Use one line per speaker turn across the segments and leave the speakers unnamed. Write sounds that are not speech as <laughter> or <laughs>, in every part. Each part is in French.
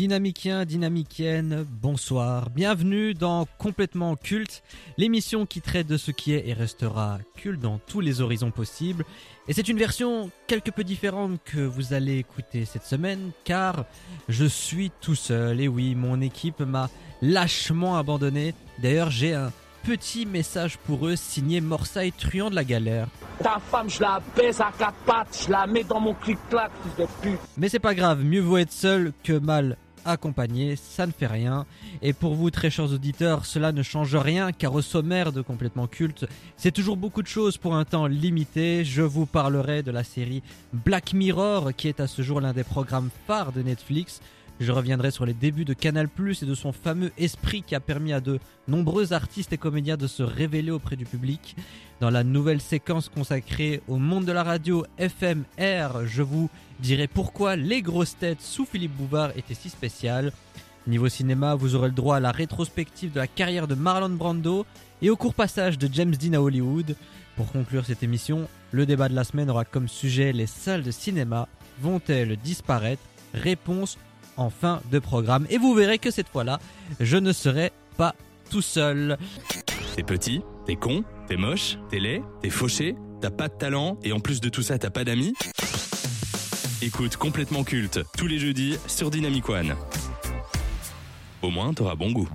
Dynamiciens, dynamiciennes, bonsoir. Bienvenue dans Complètement Culte, l'émission qui traite de ce qui est et restera culte dans tous les horizons possibles. Et c'est une version quelque peu différente que vous allez écouter cette semaine, car je suis tout seul. Et oui, mon équipe m'a lâchement abandonné. D'ailleurs, j'ai un petit message pour eux signé Morsaille truand de la galère.
Ta femme, je la baisse à quatre pattes, je la mets dans mon clic-clac, fils de pute.
Mais c'est pas grave, mieux vaut être seul que mal accompagné, ça ne fait rien. Et pour vous, très chers auditeurs, cela ne change rien car au sommaire de Complètement Culte, c'est toujours beaucoup de choses pour un temps limité. Je vous parlerai de la série Black Mirror qui est à ce jour l'un des programmes phares de Netflix. Je reviendrai sur les débuts de Canal Plus et de son fameux esprit qui a permis à de nombreux artistes et comédiens de se révéler auprès du public. Dans la nouvelle séquence consacrée au monde de la radio FMR, je vous dirai pourquoi les grosses têtes sous Philippe Bouvard étaient si spéciales. Niveau cinéma, vous aurez le droit à la rétrospective de la carrière de Marlon Brando et au court passage de James Dean à Hollywood. Pour conclure cette émission, le débat de la semaine aura comme sujet les salles de cinéma vont-elles disparaître? Réponse en fin de programme. Et vous verrez que cette fois-là, je ne serai pas tout seul.
T'es petit, t'es con, t'es moche, t'es laid, t'es fauché, t'as pas de talent et en plus de tout ça, t'as pas d'amis Écoute complètement culte tous les jeudis sur Dynamic One. Au moins, t'auras bon goût.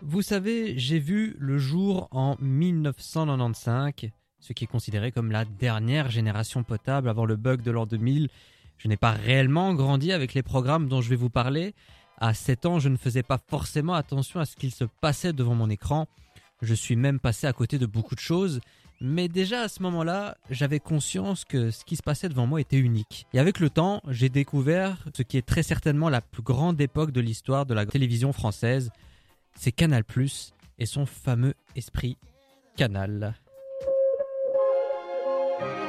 Vous savez, j'ai vu le jour en 1995, ce qui est considéré comme la dernière génération potable avant le bug de l'an 2000. Je n'ai pas réellement grandi avec les programmes dont je vais vous parler. À 7 ans, je ne faisais pas forcément attention à ce qu'il se passait devant mon écran. Je suis même passé à côté de beaucoup de choses. Mais déjà à ce moment-là, j'avais conscience que ce qui se passait devant moi était unique. Et avec le temps, j'ai découvert ce qui est très certainement la plus grande époque de l'histoire de la télévision française. C'est Canal ⁇ et son fameux esprit Canal. Ah,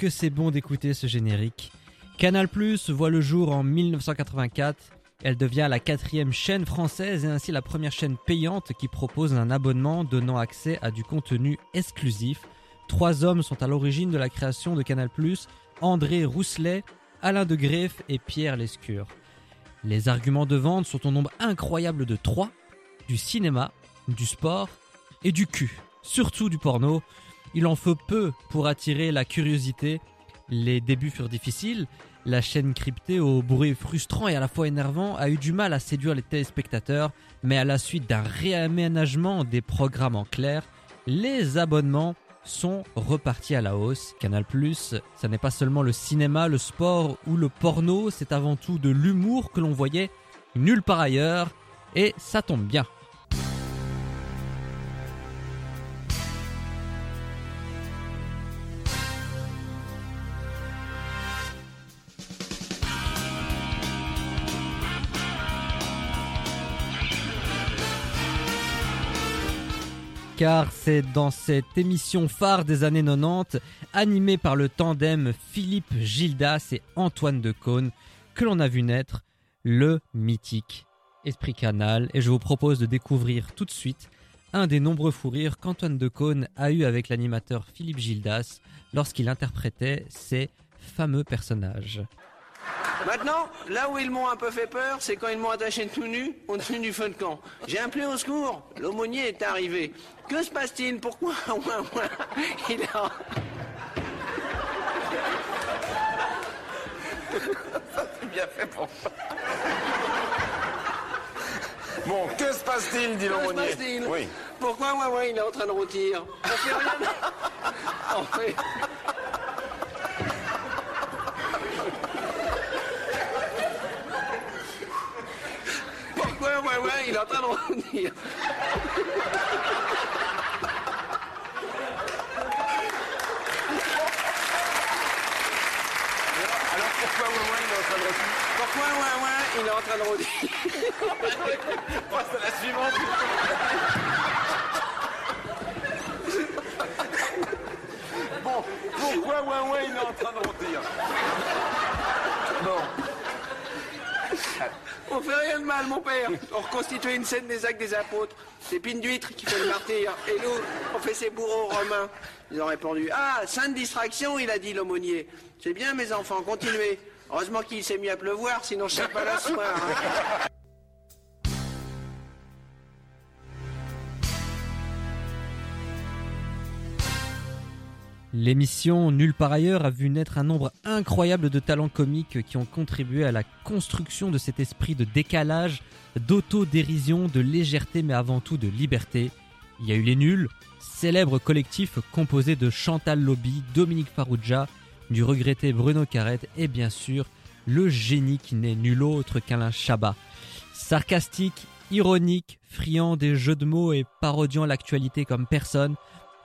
que c'est bon d'écouter ce générique. Canal Plus voit le jour en 1984. Elle devient la quatrième chaîne française et ainsi la première chaîne payante qui propose un abonnement donnant accès à du contenu exclusif. Trois hommes sont à l'origine de la création de Canal Plus André Rousselet, Alain de Greff et Pierre Lescure. Les arguments de vente sont au nombre incroyable de trois du cinéma, du sport et du cul. Surtout du porno. Il en faut peu pour attirer la curiosité. Les débuts furent difficiles. La chaîne cryptée au bruit frustrant et à la fois énervant a eu du mal à séduire les téléspectateurs, mais à la suite d'un réaménagement des programmes en clair, les abonnements sont repartis à la hausse. Canal+, ça n'est pas seulement le cinéma, le sport ou le porno, c'est avant tout de l'humour que l'on voyait nulle part ailleurs, et ça tombe bien. Car c'est dans cette émission phare des années 90, animée par le tandem Philippe Gildas et Antoine Decaune, que l'on a vu naître le mythique Esprit Canal. Et je vous propose de découvrir tout de suite un des nombreux fous rires qu'Antoine Decaune a eu avec l'animateur Philippe Gildas lorsqu'il interprétait ces fameux personnages.
Maintenant, là où ils m'ont un peu fait peur, c'est quand ils m'ont attaché tout nu au-dessus du feu de camp. J'ai appelé au secours. L'aumônier est arrivé. Que se passe-t-il? Pourquoi <laughs> Il a...
C'est bien fait pour Bon, que se passe-t-il, dit
Que se
l'aumônier
passe-t-il?
Oui.
Pourquoi il est en train de rôtir? On fait rien. <laughs> On fait- Ouin, il est en train de rôtir
Alors pourquoi Ouin il est en train de refuser
Pourquoi ouin, il est en train de rôtir <laughs>
Passe à la suivante. bon, pourquoi Ouin il est en train de rôtir Bon.
On fait rien de mal, mon père. <laughs> On reconstituait une scène des actes des apôtres. C'est Pine d'huître qui fait le martyr. Et nous, on fait ses bourreaux romains. Ils ont répondu Ah, sainte distraction, il a dit l'aumônier. C'est bien, mes enfants, continuez. Heureusement qu'il s'est mis à pleuvoir, sinon je serais pas là ce soir. hein.
L'émission Nulle par ailleurs a vu naître un nombre incroyable de talents comiques qui ont contribué à la construction de cet esprit de décalage, d'autodérision, de légèreté mais avant tout de liberté. Il y a eu les nuls, célèbre collectif composé de Chantal Lobby, Dominique Farrugia, du regretté Bruno Carrette et bien sûr le génie qui n'est nul autre qu'Alain Chabat. Sarcastique, ironique, friand des jeux de mots et parodiant l'actualité comme personne,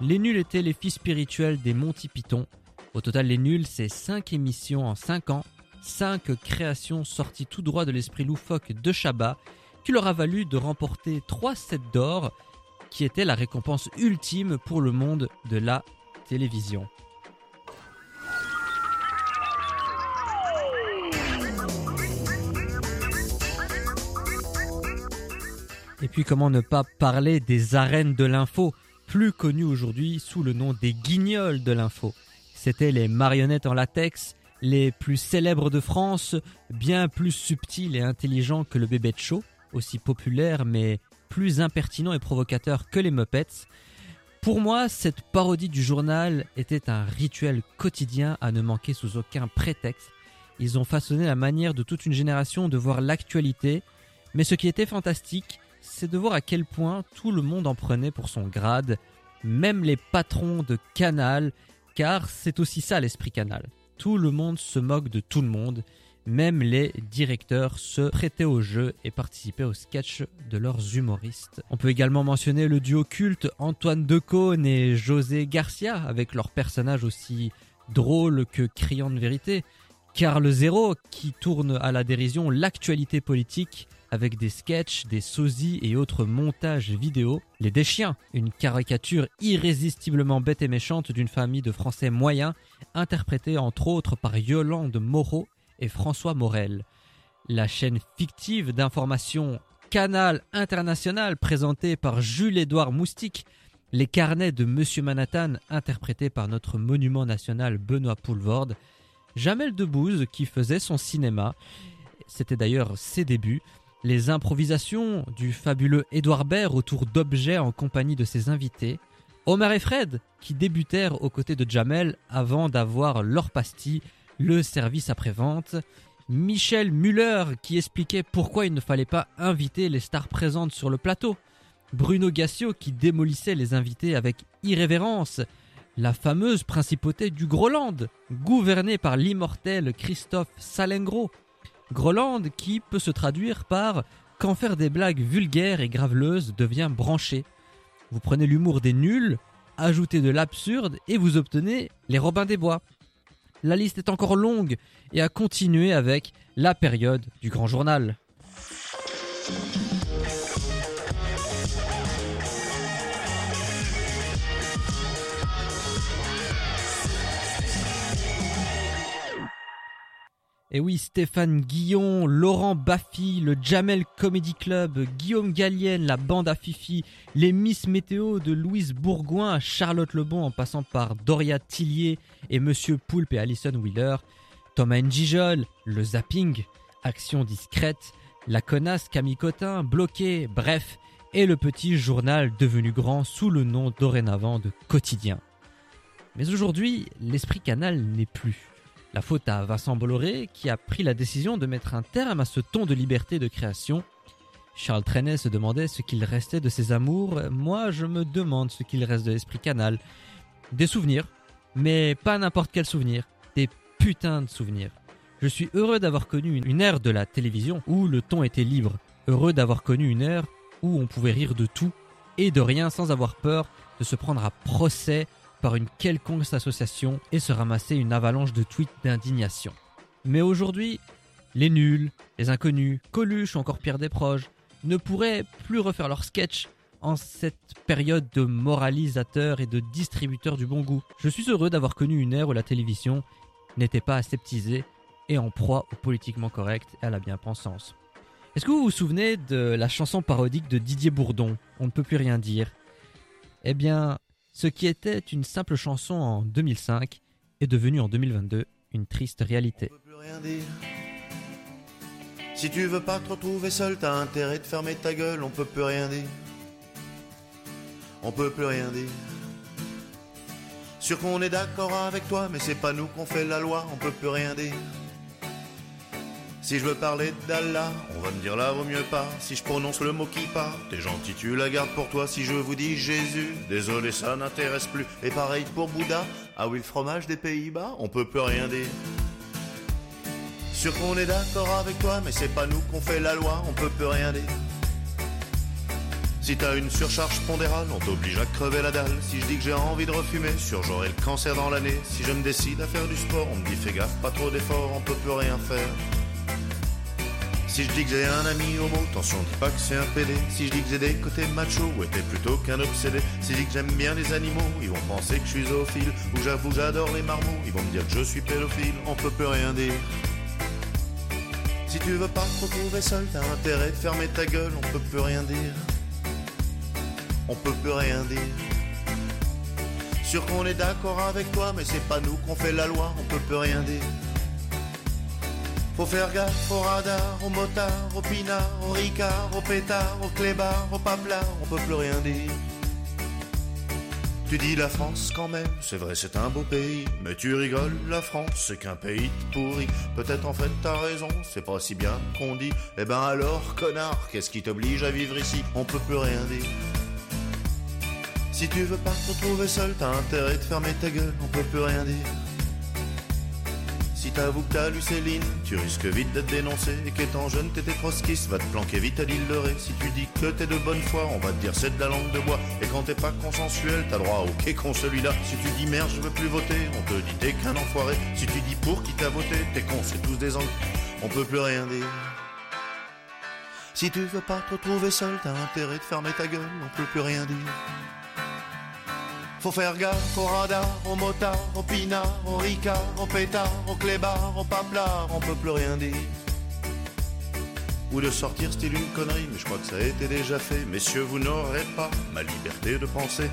les nuls étaient les fils spirituels des Monty Python. Au total, les nuls, c'est 5 émissions en 5 ans, 5 créations sorties tout droit de l'esprit loufoque de Chabat, qui leur a valu de remporter 3 sets d'or, qui était la récompense ultime pour le monde de la télévision. Et puis comment ne pas parler des arènes de l'info, plus connues aujourd'hui sous le nom des guignols de l'info. C'étaient les marionnettes en latex, les plus célèbres de France, bien plus subtils et intelligents que le bébé de show, aussi populaire mais plus impertinent et provocateur que les Muppets. Pour moi, cette parodie du journal était un rituel quotidien à ne manquer sous aucun prétexte. Ils ont façonné la manière de toute une génération de voir l'actualité, mais ce qui était fantastique, c'est de voir à quel point tout le monde en prenait pour son grade, même les patrons de Canal, car c'est aussi ça l'esprit Canal. Tout le monde se moque de tout le monde, même les directeurs se prêtaient au jeu et participaient au sketch de leurs humoristes. On peut également mentionner le duo culte Antoine Decaune et José Garcia, avec leurs personnages aussi drôles que criants de vérité. Carl Zéro, qui tourne à la dérision l'actualité politique avec des sketchs, des sosies et autres montages vidéo. Les Deschiens, une caricature irrésistiblement bête et méchante d'une famille de Français moyens, interprétée entre autres par Yolande Moreau et François Morel. La chaîne fictive d'information Canal International présentée par Jules-Édouard Moustique, les carnets de Monsieur Manhattan interprétés par notre monument national Benoît Poulvorde, Jamel Debbouze qui faisait son cinéma, c'était d'ailleurs ses débuts, les improvisations du fabuleux Édouard Baird autour d'objets en compagnie de ses invités, Homer et Fred qui débutèrent aux côtés de Jamel avant d'avoir leur pastille, le service après-vente, Michel Muller qui expliquait pourquoi il ne fallait pas inviter les stars présentes sur le plateau, Bruno Gassio qui démolissait les invités avec irrévérence, la fameuse principauté du Groland, gouvernée par l'immortel Christophe Salengro. Groland qui peut se traduire par quand faire des blagues vulgaires et graveleuses devient branché. Vous prenez l'humour des nuls, ajoutez de l'absurde et vous obtenez les Robins des Bois. La liste est encore longue et a continué avec la période du grand journal. Et oui, Stéphane Guillon, Laurent Baffy, le Jamel Comedy Club, Guillaume Gallienne, la bande à Fifi, les Miss Météo de Louise Bourgoin à Charlotte Lebon en passant par Doria Tillier et Monsieur Poulpe et Alison Wheeler. Thomas Njijol, le zapping, Action discrète, la connasse Camille Cotin, bloqué, bref, et le petit journal devenu grand sous le nom dorénavant de Quotidien. Mais aujourd'hui, l'esprit canal n'est plus. La faute à Vincent Bolloré qui a pris la décision de mettre un terme à ce ton de liberté de création. Charles Trenet se demandait ce qu'il restait de ses amours, moi je me demande ce qu'il reste de l'esprit canal. Des souvenirs, mais pas n'importe quel souvenir, des putains de souvenirs. Je suis heureux d'avoir connu une ère de la télévision où le ton était libre, heureux d'avoir connu une ère où on pouvait rire de tout et de rien sans avoir peur de se prendre à procès par une quelconque association et se ramasser une avalanche de tweets d'indignation. Mais aujourd'hui, les nuls, les inconnus, Coluche ou encore Pierre Desproges ne pourraient plus refaire leur sketch en cette période de moralisateurs et de distributeurs du bon goût. Je suis heureux d'avoir connu une ère où la télévision n'était pas aseptisée et en proie au politiquement correct et à la bien-pensance. Est-ce que vous vous souvenez de la chanson parodique de Didier Bourdon, On ne peut plus rien dire? Eh bien, ce qui était une simple chanson en 2005 est devenu en 2022 une triste réalité.
On peut plus rien dire. Si tu veux pas te retrouver seul, t'as intérêt de fermer ta gueule, on peut plus rien dire. On peut plus rien dire. Sûr qu'on est d'accord avec toi, mais c'est pas nous qu'on fait la loi, on peut plus rien dire. Si je veux parler d'Allah, on va me dire là vaut mieux pas. Si je prononce le mot qui part, t'es gentil, tu la gardes pour toi. Si je vous dis Jésus, désolé, ça n'intéresse plus. Et pareil pour Bouddha, ah oui, le fromage des Pays-Bas, on peut plus rien dire. Sûr qu'on est d'accord avec toi, mais c'est pas nous qu'on fait la loi, on peut plus rien dire. Si t'as une surcharge pondérale, on t'oblige à crever la dalle. Si je dis que j'ai envie de refumer, sûr j'aurai le cancer dans l'année. Si je me décide à faire du sport, on me dit fais gaffe, pas trop d'efforts, on peut plus rien faire. Si je dis que j'ai un ami homo, attention, dis pas que c'est un PD. Si je dis que j'ai des côtés macho, ouais, t'es plutôt qu'un obsédé. Si je dis que j'aime bien les animaux, ils vont penser que je suis zoophile. Ou j'avoue, j'adore les marmots, ils vont me dire que je suis pédophile. On peut plus rien dire. Si tu veux pas te retrouver seul, t'as intérêt de fermer ta gueule, on peut plus rien dire. On peut plus rien dire. Sûr qu'on est d'accord avec toi, mais c'est pas nous qu'on fait la loi, on peut plus rien dire. Faut faire gaffe au radar, au motard, au pinard, au ricard, au pétard, au clébard, au paplard, on peut plus rien dire. Tu dis la France quand même, c'est vrai c'est un beau pays, mais tu rigoles, la France c'est qu'un pays de pourri. Peut-être en fait t'as raison, c'est pas si bien qu'on dit. Eh ben alors connard, qu'est-ce qui t'oblige à vivre ici? On peut plus rien dire. Si tu veux pas te retrouver seul, t'as intérêt de fermer ta gueule, on peut plus rien dire. Si t'avoues que t'as lu Céline, tu risques vite d'être dénoncé. Et qu'étant jeune, t'étais trotskiste, va te planquer vite à l'île de Ré. Si tu dis que t'es de bonne foi, on va te dire c'est de la langue de bois. Et quand t'es pas consensuel, t'as droit au con celui-là. Si tu dis merde, je veux plus voter, on te dit t'es qu'un enfoiré. Si tu dis pour qui t'a voté, t'es con, c'est tous des angles. On peut plus rien dire. Si tu veux pas te retrouver seul, t'as intérêt de fermer ta gueule, on peut plus rien dire. Faut faire gaffe au radar, au motard, au pinard, au ricard, au pétard, au clébard, au paplard, on peut plus rien dire. Ou de sortir style une connerie, mais je crois que ça a été déjà fait. Messieurs, vous n'aurez pas ma liberté de penser.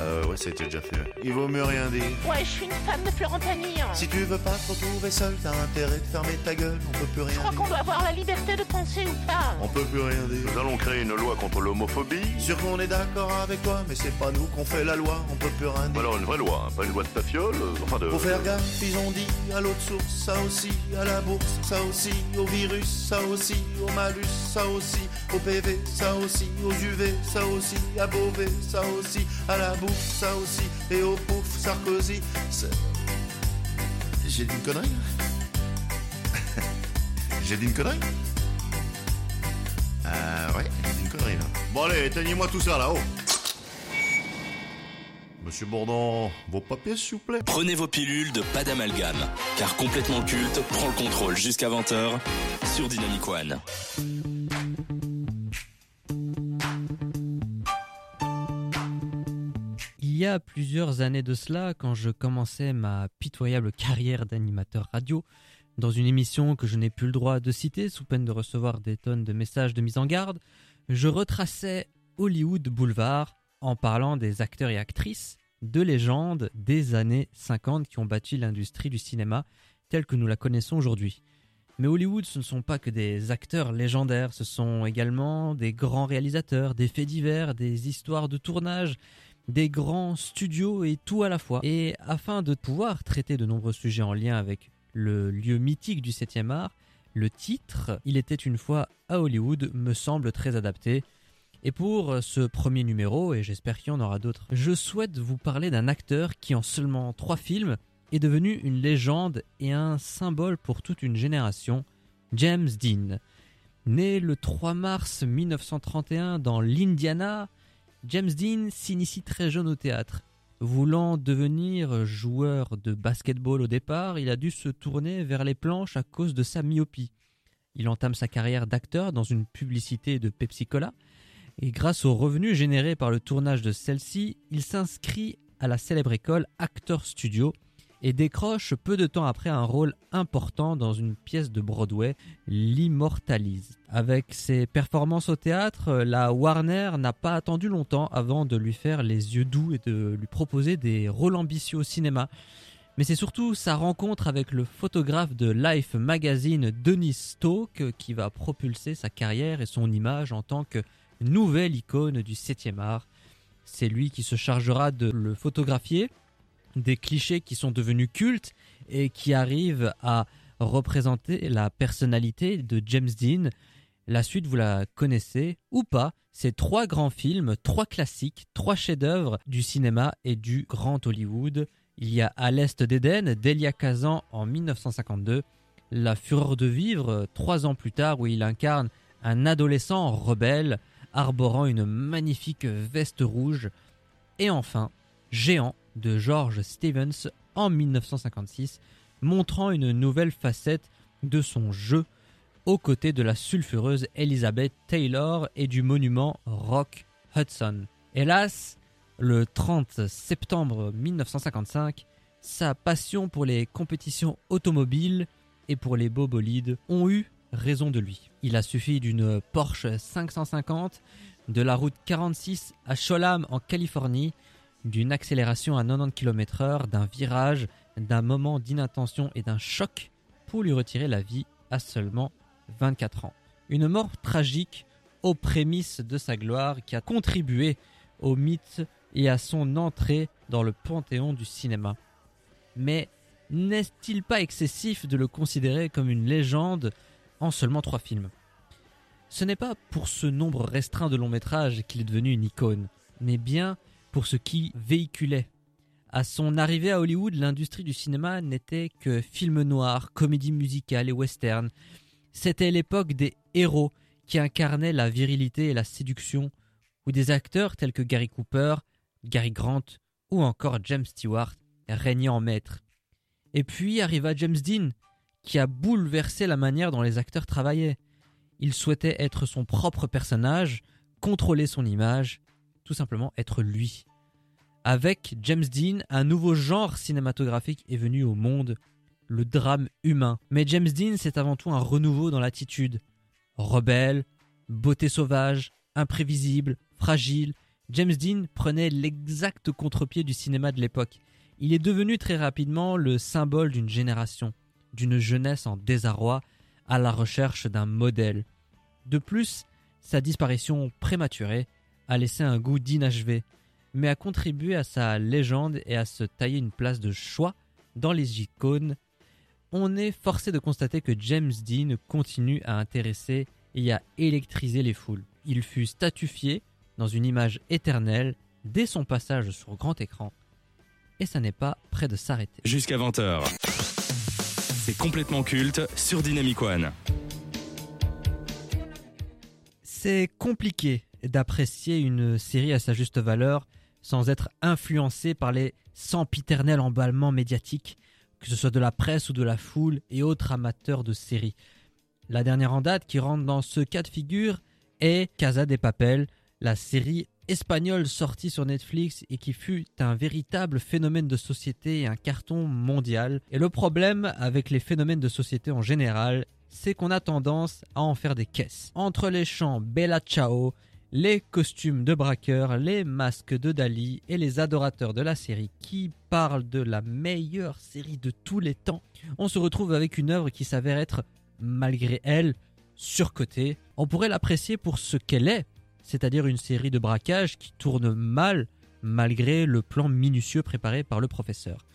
Euh, ouais, c'était déjà fait. Il vaut mieux rien dire.
Ouais, je suis une femme de Florentanir.
Si tu veux pas te retrouver seul, t'as intérêt de fermer ta gueule, on peut plus
Je
rien
crois qu'on
dire.
doit avoir la liberté de penser ou pas.
On peut plus rien dire.
Nous allons créer une loi contre l'homophobie.
Sûr qu'on est d'accord avec toi, mais c'est pas nous qu'on fait la loi, on peut plus rien
Ou
dire.
alors une vraie loi, hein, pas une loi de tafiole, euh, enfin de...
Faut faire gaffe, ils ont dit à l'autre source, ça aussi, à la bourse, ça aussi, au virus, ça aussi, au malus, ça aussi, au PV, ça aussi, aux UV, ça aussi, à Beauvais, ça aussi, à la bourse, ça aussi, et au pouf, Sarkozy. J'ai dit une connerie <laughs> J'ai dit une connerie Ah ouais, j'ai dit une connerie là. Bon allez, éteignez-moi tout ça là-haut. Monsieur Bourdon, vos papiers s'il vous plaît.
Prenez vos pilules de pas d'amalgame, car complètement culte prend le contrôle jusqu'à 20h sur Dynamic One.
Il y a plusieurs années de cela, quand je commençais ma pitoyable carrière d'animateur radio, dans une émission que je n'ai plus le droit de citer sous peine de recevoir des tonnes de messages de mise en garde, je retraçais Hollywood Boulevard en parlant des acteurs et actrices de légende des années 50 qui ont bâti l'industrie du cinéma, telle que nous la connaissons aujourd'hui. Mais Hollywood, ce ne sont pas que des acteurs légendaires, ce sont également des grands réalisateurs, des faits divers, des histoires de tournage, des grands studios et tout à la fois. Et afin de pouvoir traiter de nombreux sujets en lien avec le lieu mythique du 7e art, le titre Il était une fois à Hollywood me semble très adapté. Et pour ce premier numéro, et j'espère qu'il y en aura d'autres, je souhaite vous parler d'un acteur qui en seulement trois films est devenu une légende et un symbole pour toute une génération, James Dean. Né le 3 mars 1931 dans l'Indiana, James Dean s'initie très jeune au théâtre. Voulant devenir joueur de basketball au départ, il a dû se tourner vers les planches à cause de sa myopie. Il entame sa carrière d'acteur dans une publicité de Pepsi Cola et grâce aux revenus générés par le tournage de celle-ci, il s'inscrit à la célèbre école Actor Studio et décroche peu de temps après un rôle important dans une pièce de Broadway, L'Immortalise. Avec ses performances au théâtre, la Warner n'a pas attendu longtemps avant de lui faire les yeux doux et de lui proposer des rôles ambitieux au cinéma. Mais c'est surtout sa rencontre avec le photographe de Life Magazine Denis Stoke qui va propulser sa carrière et son image en tant que nouvelle icône du 7e art. C'est lui qui se chargera de le photographier des clichés qui sont devenus cultes et qui arrivent à représenter la personnalité de James Dean. La suite, vous la connaissez ou pas. C'est trois grands films, trois classiques, trois chefs-d'œuvre du cinéma et du grand Hollywood. Il y a À l'Est d'Éden d'Elia Kazan en 1952, La Fureur de vivre trois ans plus tard où il incarne un adolescent rebelle arborant une magnifique veste rouge. Et enfin, Géant de George Stevens en 1956, montrant une nouvelle facette de son jeu aux côtés de la sulfureuse Elizabeth Taylor et du monument Rock Hudson. Hélas, le 30 septembre 1955, sa passion pour les compétitions automobiles et pour les beaux bolides ont eu raison de lui. Il a suffi d'une Porsche 550, de la route 46 à Cholam en Californie d'une accélération à 90 km/h, d'un virage, d'un moment d'inattention et d'un choc pour lui retirer la vie à seulement 24 ans. Une mort tragique aux prémices de sa gloire qui a contribué au mythe et à son entrée dans le panthéon du cinéma. Mais n'est-il pas excessif de le considérer comme une légende en seulement trois films? Ce n'est pas pour ce nombre restreint de longs métrages qu'il est devenu une icône, mais bien pour ce qui véhiculait. À son arrivée à Hollywood, l'industrie du cinéma n'était que films noirs, comédies musicales et westerns. C'était l'époque des héros qui incarnaient la virilité et la séduction, où des acteurs tels que Gary Cooper, Gary Grant ou encore James Stewart régnaient en maître. Et puis arriva James Dean, qui a bouleversé la manière dont les acteurs travaillaient. Il souhaitait être son propre personnage, contrôler son image tout simplement être lui. Avec James Dean, un nouveau genre cinématographique est venu au monde, le drame humain. Mais James Dean, c'est avant tout un renouveau dans l'attitude. Rebelle, beauté sauvage, imprévisible, fragile, James Dean prenait l'exact contre-pied du cinéma de l'époque. Il est devenu très rapidement le symbole d'une génération, d'une jeunesse en désarroi, à la recherche d'un modèle. De plus, sa disparition prématurée a laissé un goût d'inachevé, mais a contribué à sa légende et à se tailler une place de choix dans les icônes. On est forcé de constater que James Dean continue à intéresser et à électriser les foules. Il fut statufié dans une image éternelle dès son passage sur grand écran. Et ça n'est pas près de s'arrêter.
Jusqu'à 20h. C'est complètement culte sur Dynamic One.
C'est compliqué d'apprécier une série à sa juste valeur sans être influencé par les sempiternels emballements médiatiques, que ce soit de la presse ou de la foule et autres amateurs de séries. La dernière en date qui rentre dans ce cas de figure est Casa de Papel, la série espagnole sortie sur Netflix et qui fut un véritable phénomène de société et un carton mondial. Et le problème avec les phénomènes de société en général, c'est qu'on a tendance à en faire des caisses. Entre les chants Bella Ciao, les costumes de braqueurs, les masques de Dali et les adorateurs de la série qui parlent de la meilleure série de tous les temps, on se retrouve avec une œuvre qui s'avère être, malgré elle, surcotée. On pourrait l'apprécier pour ce qu'elle est, c'est-à-dire une série de braquages qui tourne mal malgré le plan minutieux préparé par le professeur.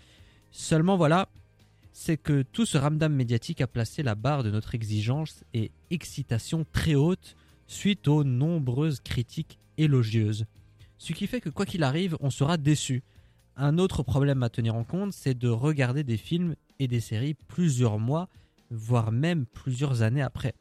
Seulement voilà, c'est que tout ce ramdam médiatique a placé la barre de notre exigence et excitation très haute suite aux nombreuses critiques élogieuses. Ce qui fait que quoi qu'il arrive, on sera déçu. Un autre problème à tenir en compte, c'est de regarder des films et des séries plusieurs mois, voire même plusieurs années après.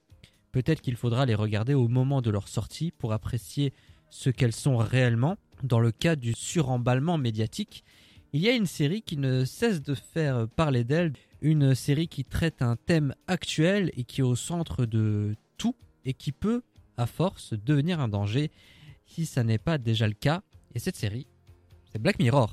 Peut-être qu'il faudra les regarder au moment de leur sortie pour apprécier ce qu'elles sont réellement. Dans le cas du suremballement médiatique, il y a une série qui ne cesse de faire parler d'elle, une série qui traite un thème actuel et qui est au centre de tout et qui peut à force devenir un danger si ça n'est pas déjà le cas. Et cette série, c'est Black Mirror.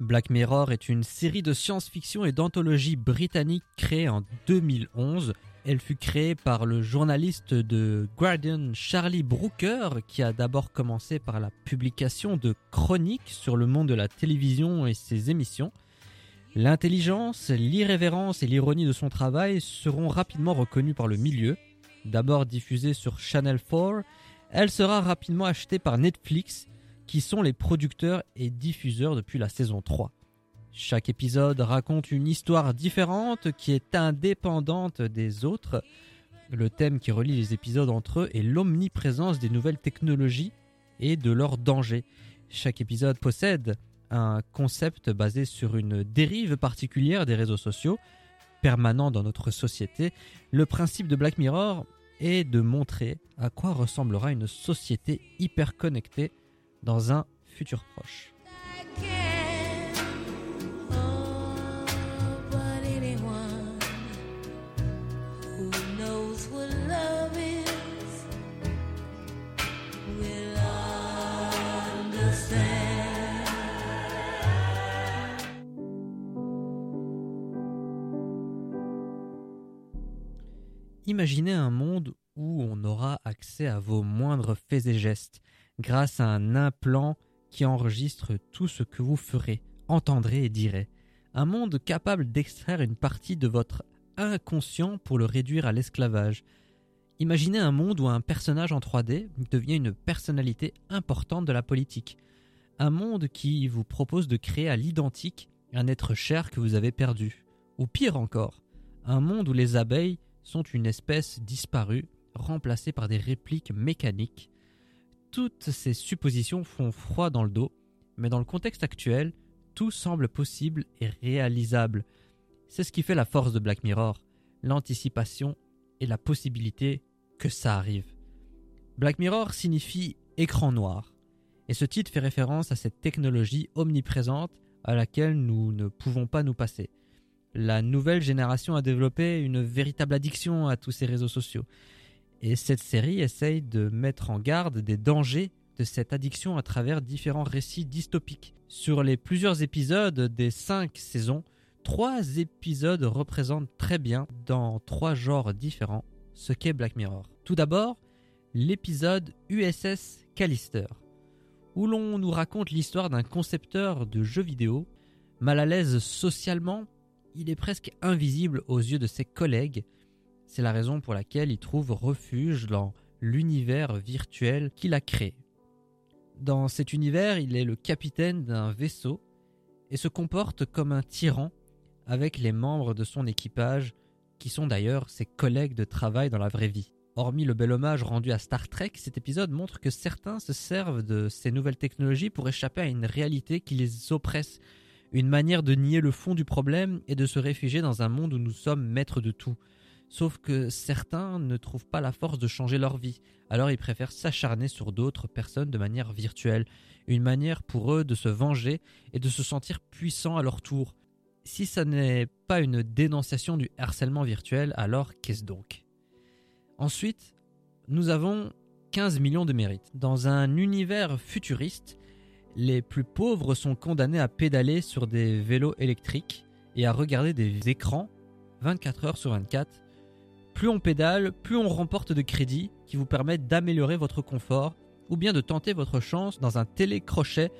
Black Mirror est une série de science-fiction et d'anthologie britannique créée en 2011. Elle fut créée par le journaliste de Guardian Charlie Brooker qui a d'abord commencé par la publication de chroniques sur le monde de la télévision et ses émissions. L'intelligence, l'irrévérence et l'ironie de son travail seront rapidement reconnues par le milieu. D'abord diffusée sur Channel 4, elle sera rapidement achetée par Netflix qui sont les producteurs et diffuseurs depuis la saison 3. Chaque épisode raconte une histoire différente qui est indépendante des autres. Le thème qui relie les épisodes entre eux est l'omniprésence des nouvelles technologies et de leurs dangers. Chaque épisode possède un concept basé sur une dérive particulière des réseaux sociaux, permanent dans notre société. Le principe de Black Mirror est de montrer à quoi ressemblera une société hyper connectée dans un futur proche. Imaginez un monde où on aura accès à vos moindres faits et gestes, grâce à un implant qui enregistre tout ce que vous ferez, entendrez et direz. Un monde capable d'extraire une partie de votre inconscient pour le réduire à l'esclavage. Imaginez un monde où un personnage en 3D devient une personnalité importante de la politique. Un monde qui vous propose de créer à l'identique un être cher que vous avez perdu. Ou pire encore, un monde où les abeilles sont une espèce disparue, remplacée par des répliques mécaniques toutes ces suppositions font froid dans le dos, mais dans le contexte actuel, tout semble possible et réalisable. C'est ce qui fait la force de Black Mirror, l'anticipation et la possibilité que ça arrive. Black Mirror signifie écran noir, et ce titre fait référence à cette technologie omniprésente à laquelle nous ne pouvons pas nous passer. La nouvelle génération a développé une véritable addiction à tous ces réseaux sociaux. Et cette série essaye de mettre en garde des dangers de cette addiction à travers différents récits dystopiques. Sur les plusieurs épisodes des cinq saisons, trois épisodes représentent très bien, dans trois genres différents, ce qu'est Black Mirror. Tout d'abord, l'épisode USS Callister, où l'on nous raconte l'histoire d'un concepteur de jeux vidéo, mal à l'aise socialement, il est presque invisible aux yeux de ses collègues, c'est la raison pour laquelle il trouve refuge dans l'univers virtuel qu'il a créé. Dans cet univers, il est le capitaine d'un vaisseau et se comporte comme un tyran avec les membres de son équipage, qui sont d'ailleurs ses collègues de travail dans la vraie vie. Hormis le bel hommage rendu à Star Trek, cet épisode montre que certains se servent de ces nouvelles technologies pour échapper à une réalité qui les oppresse, une manière de nier le fond du problème et de se réfugier dans un monde où nous sommes maîtres de tout. Sauf que certains ne trouvent pas la force de changer leur vie, alors ils préfèrent s'acharner sur d'autres personnes de manière virtuelle, une manière pour eux de se venger et de se sentir puissants à leur tour. Si ça n'est pas une dénonciation du harcèlement virtuel, alors qu'est-ce donc? Ensuite, nous avons 15 millions de mérites. Dans un univers futuriste, les plus pauvres sont condamnés à pédaler sur des vélos électriques et à regarder des écrans 24 heures sur 24. Plus on pédale, plus on remporte de crédits qui vous permettent d'améliorer votre confort ou bien de tenter votre chance dans un télécrochet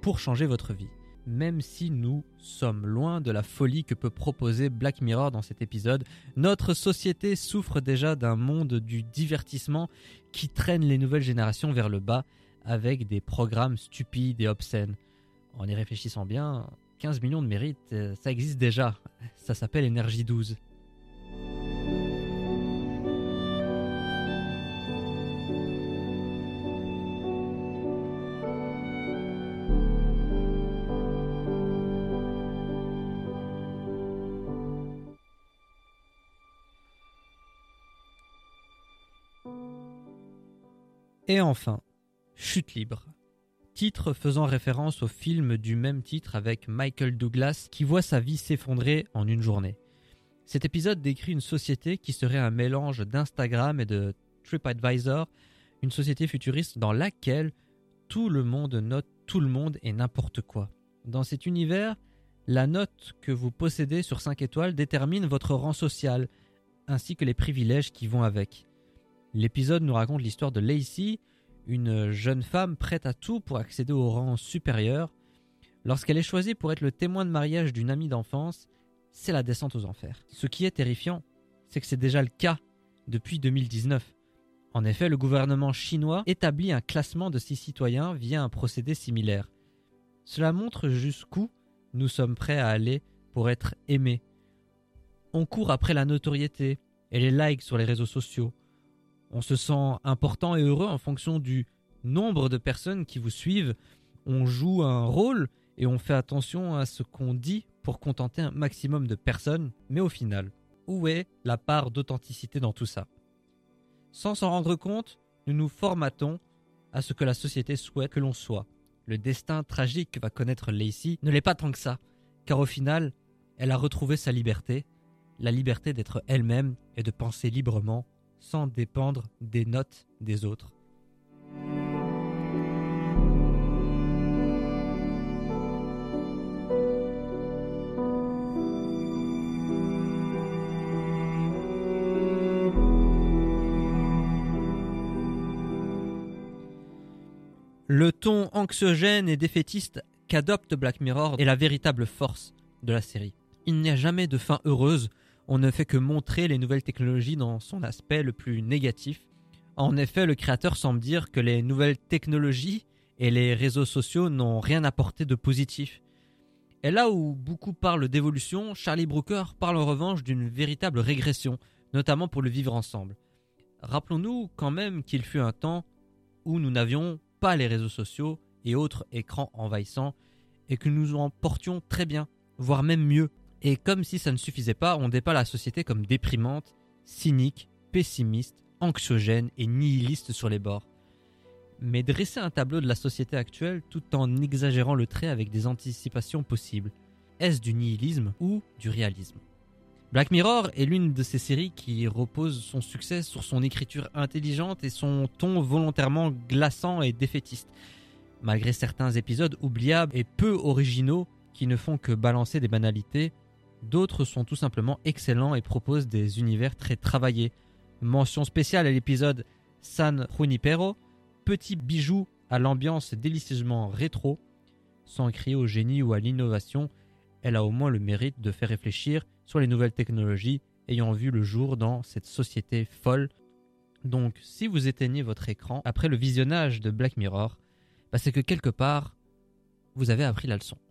pour changer votre vie. Même si nous sommes loin de la folie que peut proposer Black Mirror dans cet épisode, notre société souffre déjà d'un monde du divertissement qui traîne les nouvelles générations vers le bas avec des programmes stupides et obscènes. En y réfléchissant bien, 15 millions de mérites, euh, ça existe déjà. Ça s'appelle Énergie 12. Et enfin, Chute libre. Titre faisant référence au film du même titre avec Michael Douglas qui voit sa vie s'effondrer en une journée. Cet épisode décrit une société qui serait un mélange d'Instagram et de TripAdvisor, une société futuriste dans laquelle tout le monde note tout le monde et n'importe quoi. Dans cet univers, la note que vous possédez sur 5 étoiles détermine votre rang social, ainsi que les privilèges qui vont avec. L'épisode nous raconte l'histoire de Lacey, une jeune femme prête à tout pour accéder au rang supérieur. Lorsqu'elle est choisie pour être le témoin de mariage d'une amie d'enfance, c'est la descente aux enfers. Ce qui est terrifiant, c'est que c'est déjà le cas depuis 2019. En effet, le gouvernement chinois établit un classement de ses citoyens via un procédé similaire. Cela montre jusqu'où nous sommes prêts à aller pour être aimés. On court après la notoriété et les likes sur les réseaux sociaux. On se sent important et heureux en fonction du nombre de personnes qui vous suivent. On joue un rôle et on fait attention à ce qu'on dit pour contenter un maximum de personnes. Mais au final, où est la part d'authenticité dans tout ça? Sans s'en rendre compte, nous nous formatons à ce que la société souhaite que l'on soit. Le destin tragique que va connaître Lacey ne l'est pas tant que ça, car au final, elle a retrouvé sa liberté, la liberté d'être elle-même et de penser librement sans dépendre des notes des autres. Le ton anxiogène et défaitiste qu'adopte Black Mirror est la véritable force de la série. Il n'y a jamais de fin heureuse on ne fait que montrer les nouvelles technologies dans son aspect le plus négatif. En effet, le créateur semble dire que les nouvelles technologies et les réseaux sociaux n'ont rien apporté de positif. Et là où beaucoup parlent d'évolution, Charlie Brooker parle en revanche d'une véritable régression, notamment pour le vivre ensemble. Rappelons-nous quand même qu'il fut un temps où nous n'avions pas les réseaux sociaux et autres écrans envahissants et que nous en portions très bien, voire même mieux. Et comme si ça ne suffisait pas, on dépeint la société comme déprimante, cynique, pessimiste, anxiogène et nihiliste sur les bords. Mais dresser un tableau de la société actuelle tout en exagérant le trait avec des anticipations possibles, est-ce du nihilisme ou du réalisme? Black Mirror est l'une de ces séries qui repose son succès sur son écriture intelligente et son ton volontairement glaçant et défaitiste. Malgré certains épisodes oubliables et peu originaux qui ne font que balancer des banalités, D'autres sont tout simplement excellents et proposent des univers très travaillés. Mention spéciale à l'épisode San Junipero, petit bijou à l'ambiance délicieusement rétro. Sans crier au génie ou à l'innovation, elle a au moins le mérite de faire réfléchir sur les nouvelles technologies ayant vu le jour dans cette société folle. Donc, si vous éteignez votre écran après le visionnage de Black Mirror, bah, c'est que quelque part, vous avez appris la leçon.